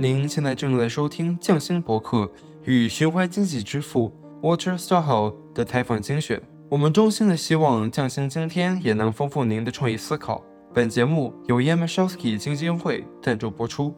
您现在正在收听匠心博客与循环经济之父 Walter Stahel 的采访精选。我们衷心的希望匠心今天也能丰富您的创意思考。本节目由 Yamashowski 基金会赞助播出。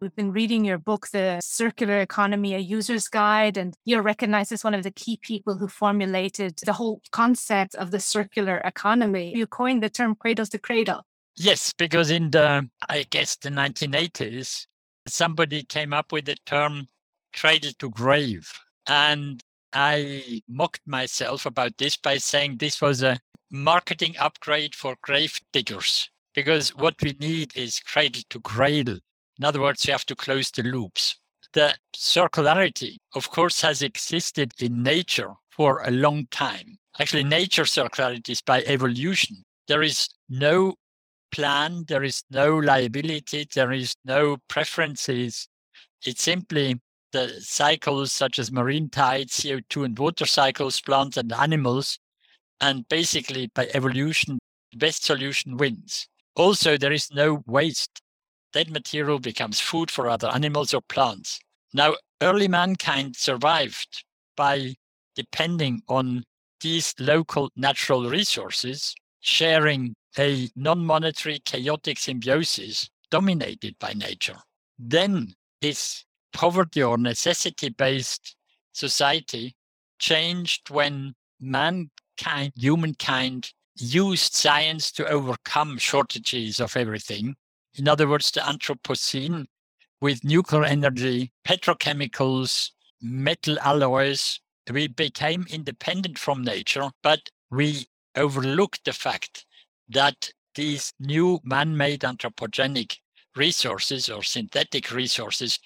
We've been reading your book, The Circular Economy, A User's Guide, and you're recognized as one of the key people who formulated the whole concept of the circular economy. You coined the term cradle to cradle. Yes, because in the, I guess, the 1980s, somebody came up with the term cradle to grave. And I mocked myself about this by saying this was a marketing upgrade for grave diggers. Because what we need is cradle to cradle. In other words, you have to close the loops. The circularity, of course, has existed in nature for a long time. Actually, nature circularity is by evolution. There is no plan, there is no liability, there is no preferences. It's simply the cycles such as marine tides, CO2 and water cycles, plants and animals. And basically, by evolution, the best solution wins. Also, there is no waste. That material becomes food for other animals or plants. Now, early mankind survived by depending on these local natural resources, sharing a non monetary chaotic symbiosis dominated by nature. Then this poverty or necessity based society changed when mankind, humankind, used science to overcome shortages of everything. In other words, the Anthropocene with nuclear energy, petrochemicals, metal alloys, we became independent from nature, but we overlooked the fact that these new man made anthropogenic resources or synthetic resources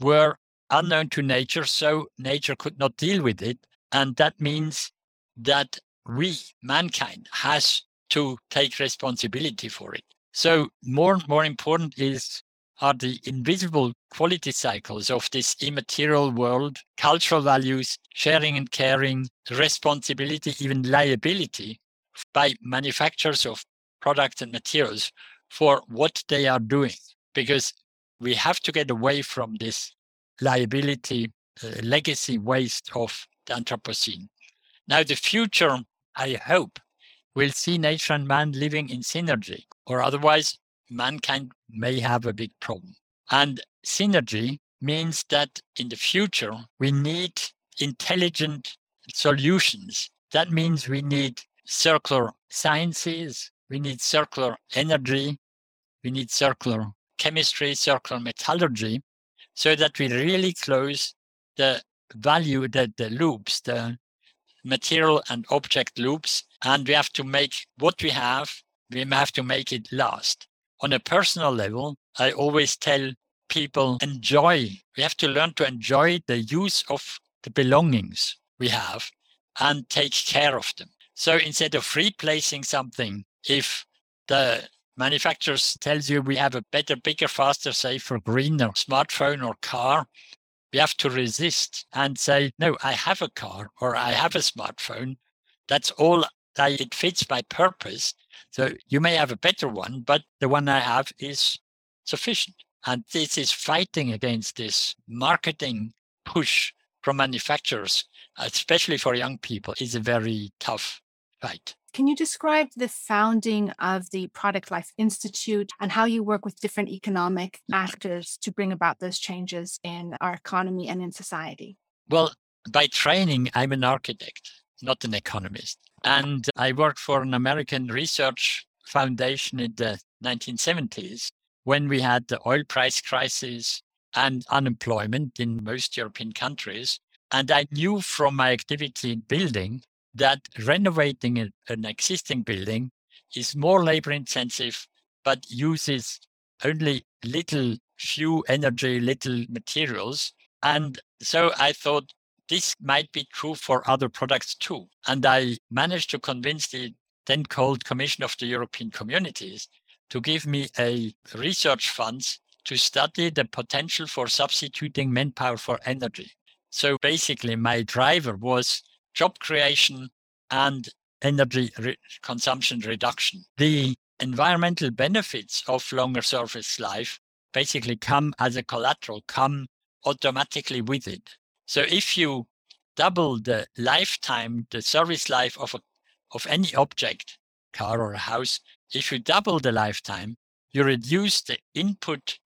were unknown to nature, so nature could not deal with it. And that means that we, mankind, has to take responsibility for it. So more and more important is are the invisible quality cycles of this immaterial world, cultural values, sharing and caring, responsibility, even liability by manufacturers of products and materials for what they are doing. Because we have to get away from this liability, uh, legacy waste of the Anthropocene. Now, the future, I hope, will see nature and man living in synergy, or otherwise, mankind may have a big problem. And synergy means that in the future, we need intelligent solutions. That means we need circular sciences, we need circular energy, we need circular chemistry, circular metallurgy, so that we really close the value, the, the loops, the material and object loops. And we have to make what we have, we have to make it last. On a personal level, I always tell people enjoy. We have to learn to enjoy the use of the belongings we have and take care of them. So instead of replacing something, if the manufacturers tells you we have a better, bigger, faster, safer, greener smartphone or car, we have to resist and say, no, I have a car or I have a smartphone. That's all that it fits my purpose. So you may have a better one, but the one I have is sufficient. And this is fighting against this marketing push from manufacturers, especially for young people, is a very tough fight. Can you describe the founding of the Product Life Institute and how you work with different economic mm-hmm. actors to bring about those changes in our economy and in society? Well, by training, I'm an architect, not an economist. And I worked for an American research foundation in the 1970s when we had the oil price crisis and unemployment in most European countries. And I knew from my activity in building that renovating an existing building is more labor intensive, but uses only little, few energy, little materials. And so I thought this might be true for other products too. And I managed to convince the then called Commission of the European Communities to give me a research funds to study the potential for substituting manpower for energy. So basically, my driver was job creation and energy re- consumption reduction. The environmental benefits of longer service life basically come as a collateral, come automatically with it. So if you double the lifetime, the service life of a, of any object, car or house, if you double the lifetime, you reduce the input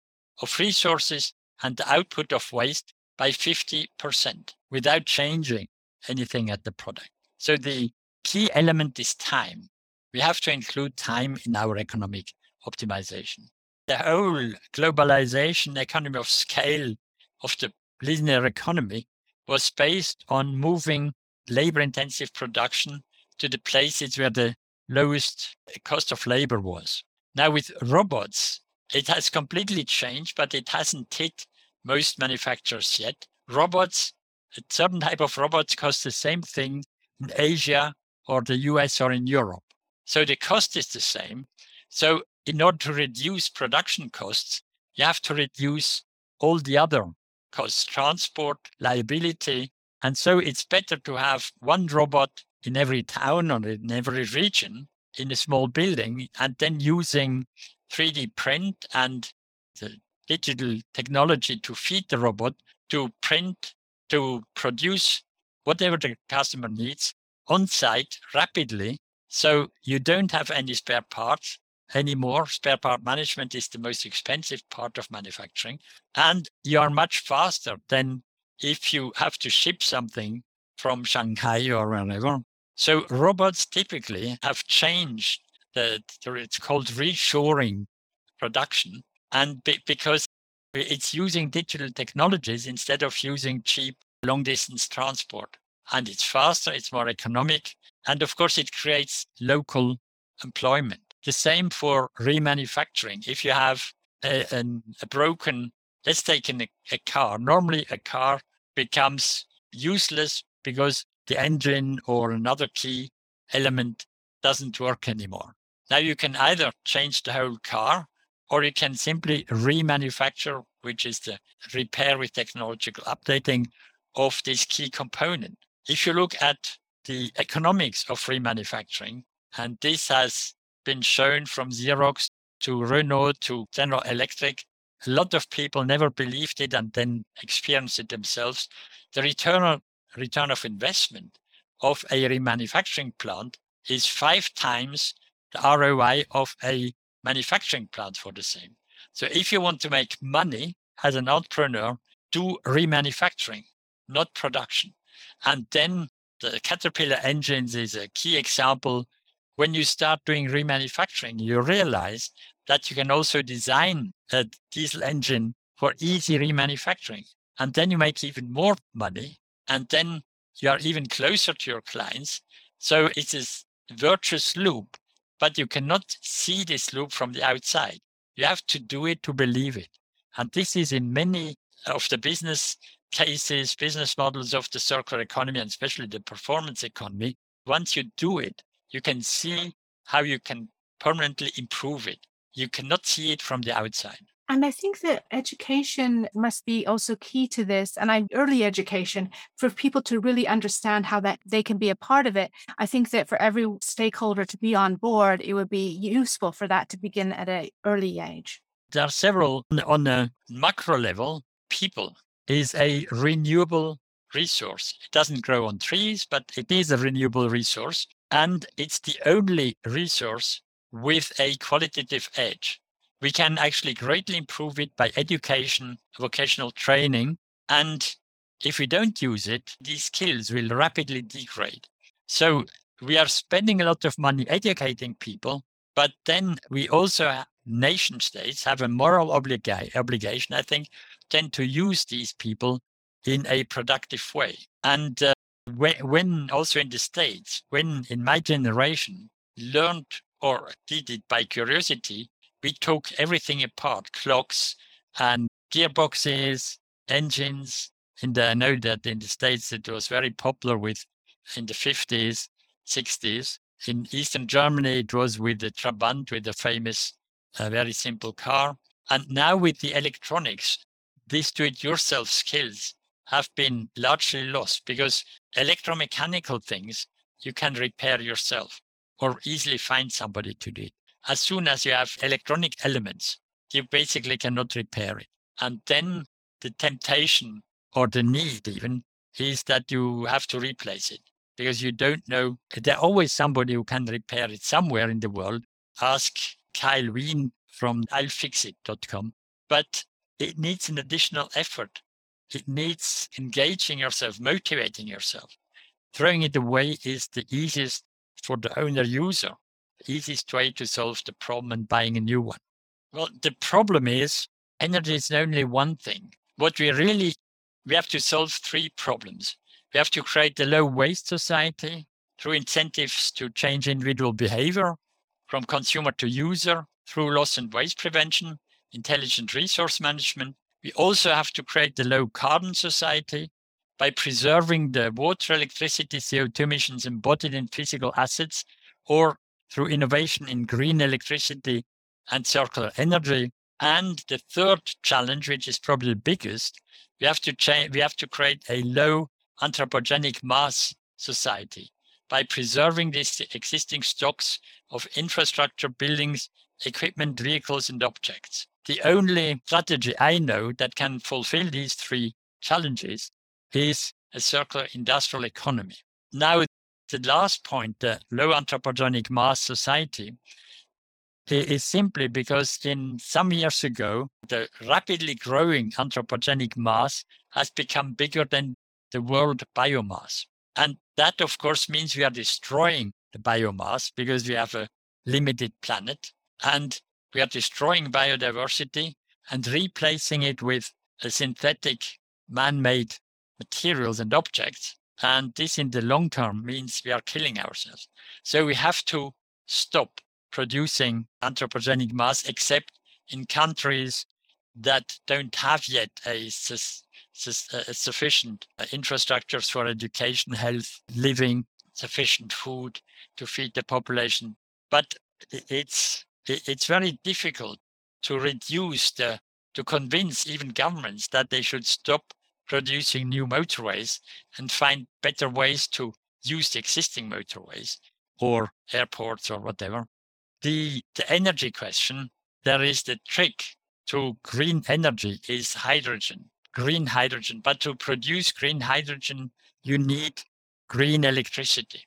of resources and the output of waste by 50% without changing anything at the product. So the key element is time. We have to include time in our economic optimization. The whole globalization economy of scale of the linear economy was based on moving labor intensive production to the places where the lowest cost of labor was. Now, with robots, it has completely changed, but it hasn't hit most manufacturers yet. Robots, a certain type of robots cost the same thing in Asia or the US or in Europe. So the cost is the same. So in order to reduce production costs, you have to reduce all the other costs, transport, liability. And so it's better to have one robot in every town or in every region in a small building and then using 3D print and the digital technology to feed the robot to print, to produce whatever the customer needs on site rapidly. So you don't have any spare parts anymore. Spare part management is the most expensive part of manufacturing. And you are much faster than if you have to ship something from Shanghai or wherever. So robots typically have changed the, it's called reshoring production. And be, because it's using digital technologies instead of using cheap long distance transport. And it's faster, it's more economic. And of course, it creates local employment. The same for remanufacturing. If you have a, a, a broken, let's take a car. Normally, a car becomes useless because the engine or another key element doesn't work anymore. Now you can either change the whole car or you can simply remanufacture, which is the repair with technological updating of this key component. If you look at the economics of remanufacturing, and this has been shown from Xerox to Renault to General Electric. A lot of people never believed it and then experienced it themselves. The return return of investment of a remanufacturing plant is five times the ROI of a manufacturing plant for the same. So if you want to make money as an entrepreneur, do remanufacturing, not production. And then the Caterpillar engines is a key example when you start doing remanufacturing, you realize that you can also design a diesel engine for easy remanufacturing. And then you make even more money. And then you are even closer to your clients. So it's a virtuous loop, but you cannot see this loop from the outside. You have to do it to believe it. And this is in many of the business cases, business models of the circular economy, and especially the performance economy. Once you do it, you can see how you can permanently improve it. You cannot see it from the outside. And I think that education must be also key to this. And I early education for people to really understand how that they can be a part of it. I think that for every stakeholder to be on board, it would be useful for that to begin at an early age. There are several on a macro level. People is a renewable resource. It doesn't grow on trees, but it is a renewable resource. And it's the only resource with a qualitative edge. We can actually greatly improve it by education, vocational training. And if we don't use it, these skills will rapidly degrade. So we are spending a lot of money educating people, but then we also, nation states, have a moral obliga- obligation, I think, then to use these people in a productive way. And uh, when, when also in the States, when in my generation learned or did it by curiosity, we took everything apart clocks and gearboxes, engines. And I know that in the States it was very popular with in the 50s, 60s. In Eastern Germany, it was with the Trabant, with the famous, uh, very simple car. And now with the electronics, these do it yourself skills have been largely lost because electromechanical things you can repair yourself or easily find somebody to do it. As soon as you have electronic elements, you basically cannot repair it. And then the temptation or the need even is that you have to replace it because you don't know. There's always somebody who can repair it somewhere in the world. Ask Kyle Wien from iFixit.com. But it needs an additional effort. It needs engaging yourself, motivating yourself. Throwing it away is the easiest for the owner user, the easiest way to solve the problem and buying a new one. Well, the problem is energy is only one thing. What we really, we have to solve three problems. We have to create a low waste society through incentives to change individual behavior from consumer to user through loss and waste prevention, intelligent resource management. We also have to create the low carbon society by preserving the water, electricity, CO2 emissions embodied in physical assets or through innovation in green electricity and circular energy. And the third challenge, which is probably the biggest, we have to change, we have to create a low anthropogenic mass society by preserving these existing stocks of infrastructure, buildings, equipment, vehicles, and objects. The only strategy I know that can fulfill these three challenges is a circular industrial economy. Now, the last point, the low anthropogenic mass society, is simply because in some years ago, the rapidly growing anthropogenic mass has become bigger than the world biomass. And that, of course, means we are destroying the biomass because we have a limited planet and we are destroying biodiversity and replacing it with synthetic man made materials and objects. And this in the long term means we are killing ourselves. So we have to stop producing anthropogenic mass, except in countries that don't have yet a, sus- a sufficient uh, infrastructures for education, health, living, sufficient food to feed the population. But it's it's very difficult to reduce the to convince even governments that they should stop producing new motorways and find better ways to use the existing motorways or airports or whatever the, the energy question, there is the trick to green energy is hydrogen, green hydrogen. But to produce green hydrogen, you need green electricity,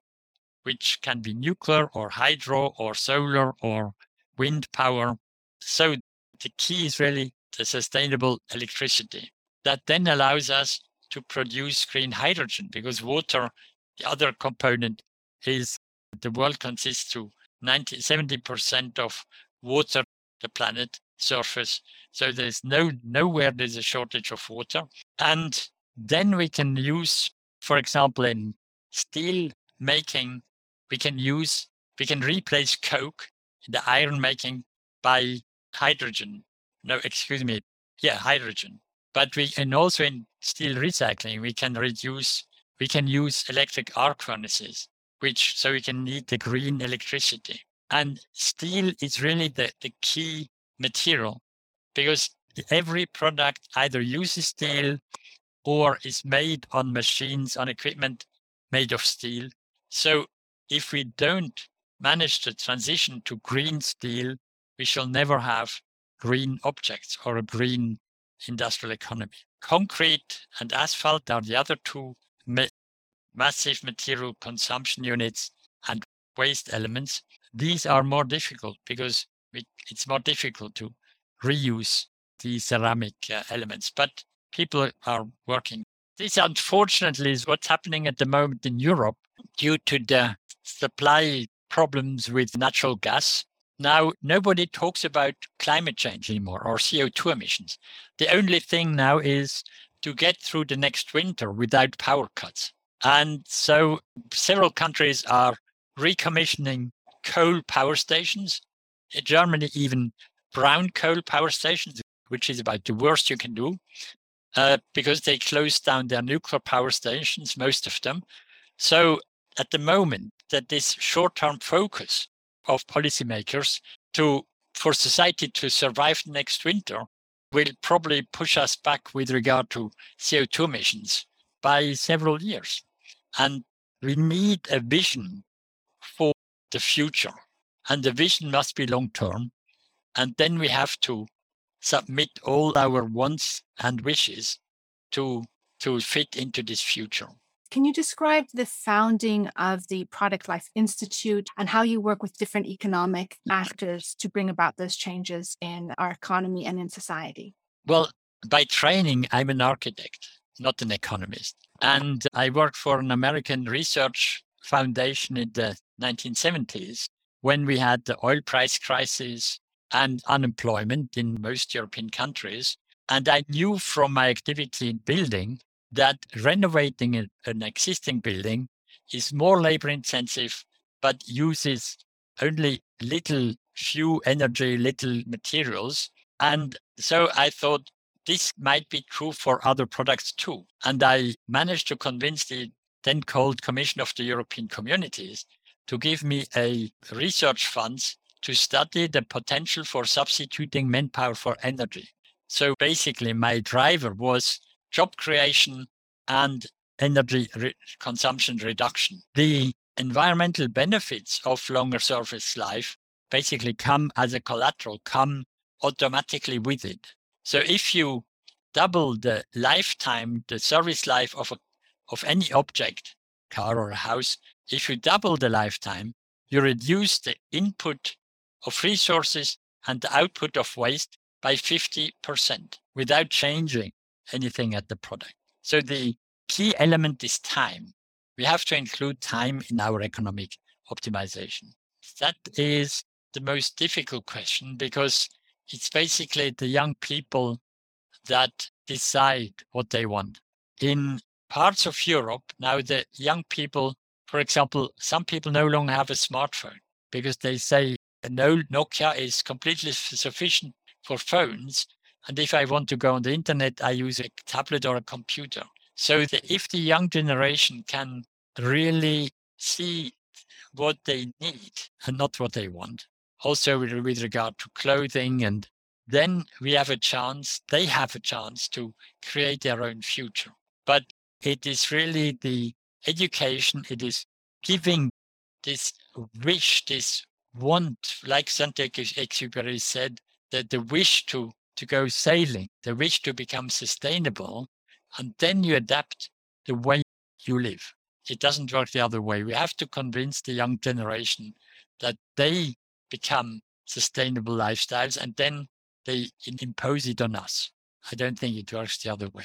which can be nuclear or hydro or solar or wind power. So the key is really the sustainable electricity that then allows us to produce green hydrogen because water, the other component is the world consists to 90, 70% of water the planet surface. So there's no nowhere there's a shortage of water. And then we can use, for example, in steel making, we can use, we can replace coke in the iron making by hydrogen. No, excuse me. Yeah, hydrogen. But we can also in steel recycling, we can reduce, we can use electric arc furnaces which so we can need the green electricity. And steel is really the, the key material because every product either uses steel or is made on machines, on equipment made of steel. So if we don't manage to transition to green steel, we shall never have green objects or a green industrial economy. Concrete and asphalt are the other two massive material consumption units and waste elements. These are more difficult because it's more difficult to reuse the ceramic uh, elements, but people are working. This, unfortunately, is what's happening at the moment in Europe due to the supply problems with natural gas. Now, nobody talks about climate change anymore or CO2 emissions. The only thing now is to get through the next winter without power cuts. And so several countries are recommissioning coal power stations. In Germany, even brown coal power stations, which is about the worst you can do, uh, because they closed down their nuclear power stations, most of them. So at the moment, that this short-term focus of policymakers to for society to survive next winter will probably push us back with regard to CO2 emissions by several years. And we need a vision for the future. And the vision must be long term. And then we have to submit all our wants and wishes to to fit into this future. Can you describe the founding of the Product Life Institute and how you work with different economic actors to bring about those changes in our economy and in society? Well, by training, I'm an architect, not an economist. And I worked for an American research foundation in the 1970s when we had the oil price crisis and unemployment in most European countries. And I knew from my activity in building that renovating an existing building is more labor intensive, but uses only little few energy, little materials. And so I thought this might be true for other products too. And I managed to convince the then called Commission of the European Communities to give me a research funds to study the potential for substituting manpower for energy. So basically, my driver was job creation and energy re- consumption reduction. The environmental benefits of longer service life basically come as a collateral, come automatically with it. So if you double the lifetime, the service life of a, of any object, car or house, if you double the lifetime, you reduce the input of resources and the output of waste by 50% without changing anything at the product. So the key element is time. We have to include time in our economic optimization. That is the most difficult question because it's basically the young people that decide what they want. In parts of Europe, now the young people, for example, some people no longer have a smartphone because they say no Nokia is completely sufficient for phones. And if I want to go on the internet, I use a tablet or a computer. So the, if the young generation can really see what they need and not what they want, also with, with regard to clothing, and then we have a chance, they have a chance to create their own future. But it is really the education, it is giving this wish, this want, like Saint-Exupéry said, that the wish to, to go sailing, the wish to become sustainable, and then you adapt the way you live. It doesn't work the other way. We have to convince the young generation that they become sustainable lifestyles and then they impose it on us. I don't think it works the other way.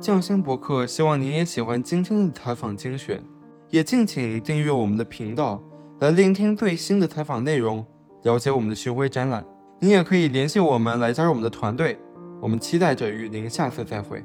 匠心博客希望您也喜欢今天的采访精选，也敬请订阅我们的频道，来聆听最新的采访内容，了解我们的巡回展览。您也可以联系我们来加入我们的团队。我们期待着与您下次再会。